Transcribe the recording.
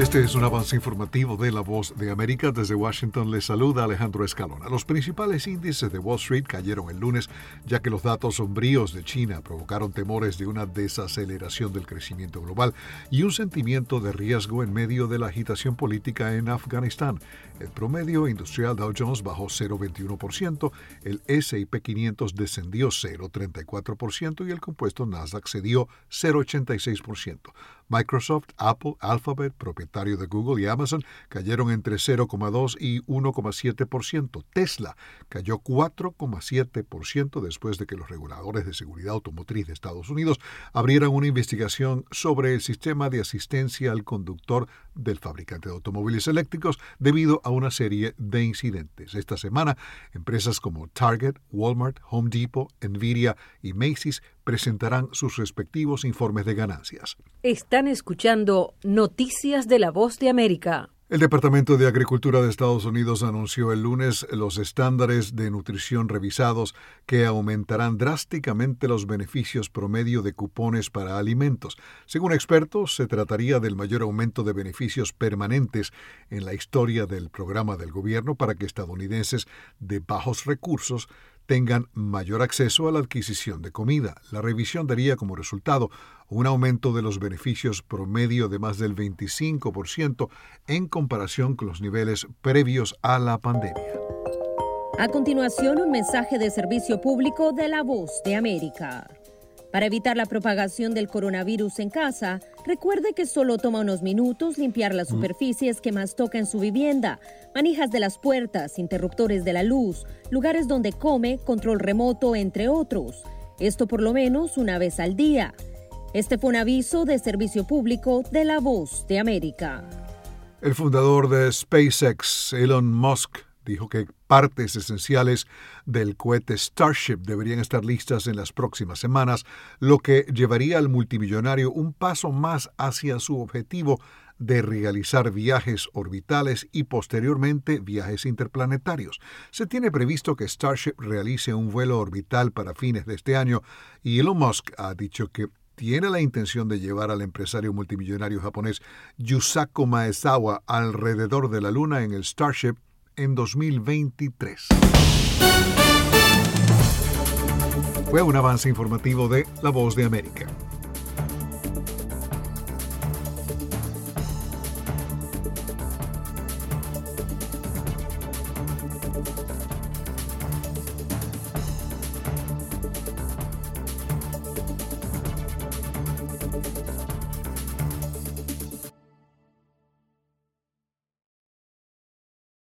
Este es un avance informativo de La Voz de América. Desde Washington les saluda Alejandro Escalona. Los principales índices de Wall Street cayeron el lunes, ya que los datos sombríos de China provocaron temores de una desaceleración del crecimiento global y un sentimiento de riesgo en medio de la agitación política en Afganistán. El promedio industrial Dow Jones bajó 0,21%, el S&P 500 descendió 0,34% y el compuesto Nasdaq cedió 0,86%. Microsoft, Apple, Alphabet, propietario de Google y Amazon cayeron entre 0,2 y 1,7%. Tesla cayó 4,7% después de que los reguladores de seguridad automotriz de Estados Unidos abrieran una investigación sobre el sistema de asistencia al conductor del fabricante de automóviles eléctricos debido a una serie de incidentes. Esta semana, empresas como Target, Walmart, Home Depot, Nvidia y Macy's presentarán sus respectivos informes de ganancias. Están escuchando Noticias de la Voz de América. El Departamento de Agricultura de Estados Unidos anunció el lunes los estándares de nutrición revisados que aumentarán drásticamente los beneficios promedio de cupones para alimentos. Según expertos, se trataría del mayor aumento de beneficios permanentes en la historia del programa del gobierno para que estadounidenses de bajos recursos tengan mayor acceso a la adquisición de comida. La revisión daría como resultado un aumento de los beneficios promedio de más del 25% en comparación con los niveles previos a la pandemia. A continuación, un mensaje de servicio público de la voz de América. Para evitar la propagación del coronavirus en casa, recuerde que solo toma unos minutos limpiar las superficies que más toca en su vivienda, manijas de las puertas, interruptores de la luz, lugares donde come, control remoto, entre otros. Esto por lo menos una vez al día. Este fue un aviso de servicio público de La Voz de América. El fundador de SpaceX, Elon Musk, dijo que partes esenciales del cohete Starship deberían estar listas en las próximas semanas, lo que llevaría al multimillonario un paso más hacia su objetivo de realizar viajes orbitales y posteriormente viajes interplanetarios. Se tiene previsto que Starship realice un vuelo orbital para fines de este año y Elon Musk ha dicho que tiene la intención de llevar al empresario multimillonario japonés Yusaku Maezawa alrededor de la Luna en el Starship en 2023. Fue un avance informativo de La Voz de América.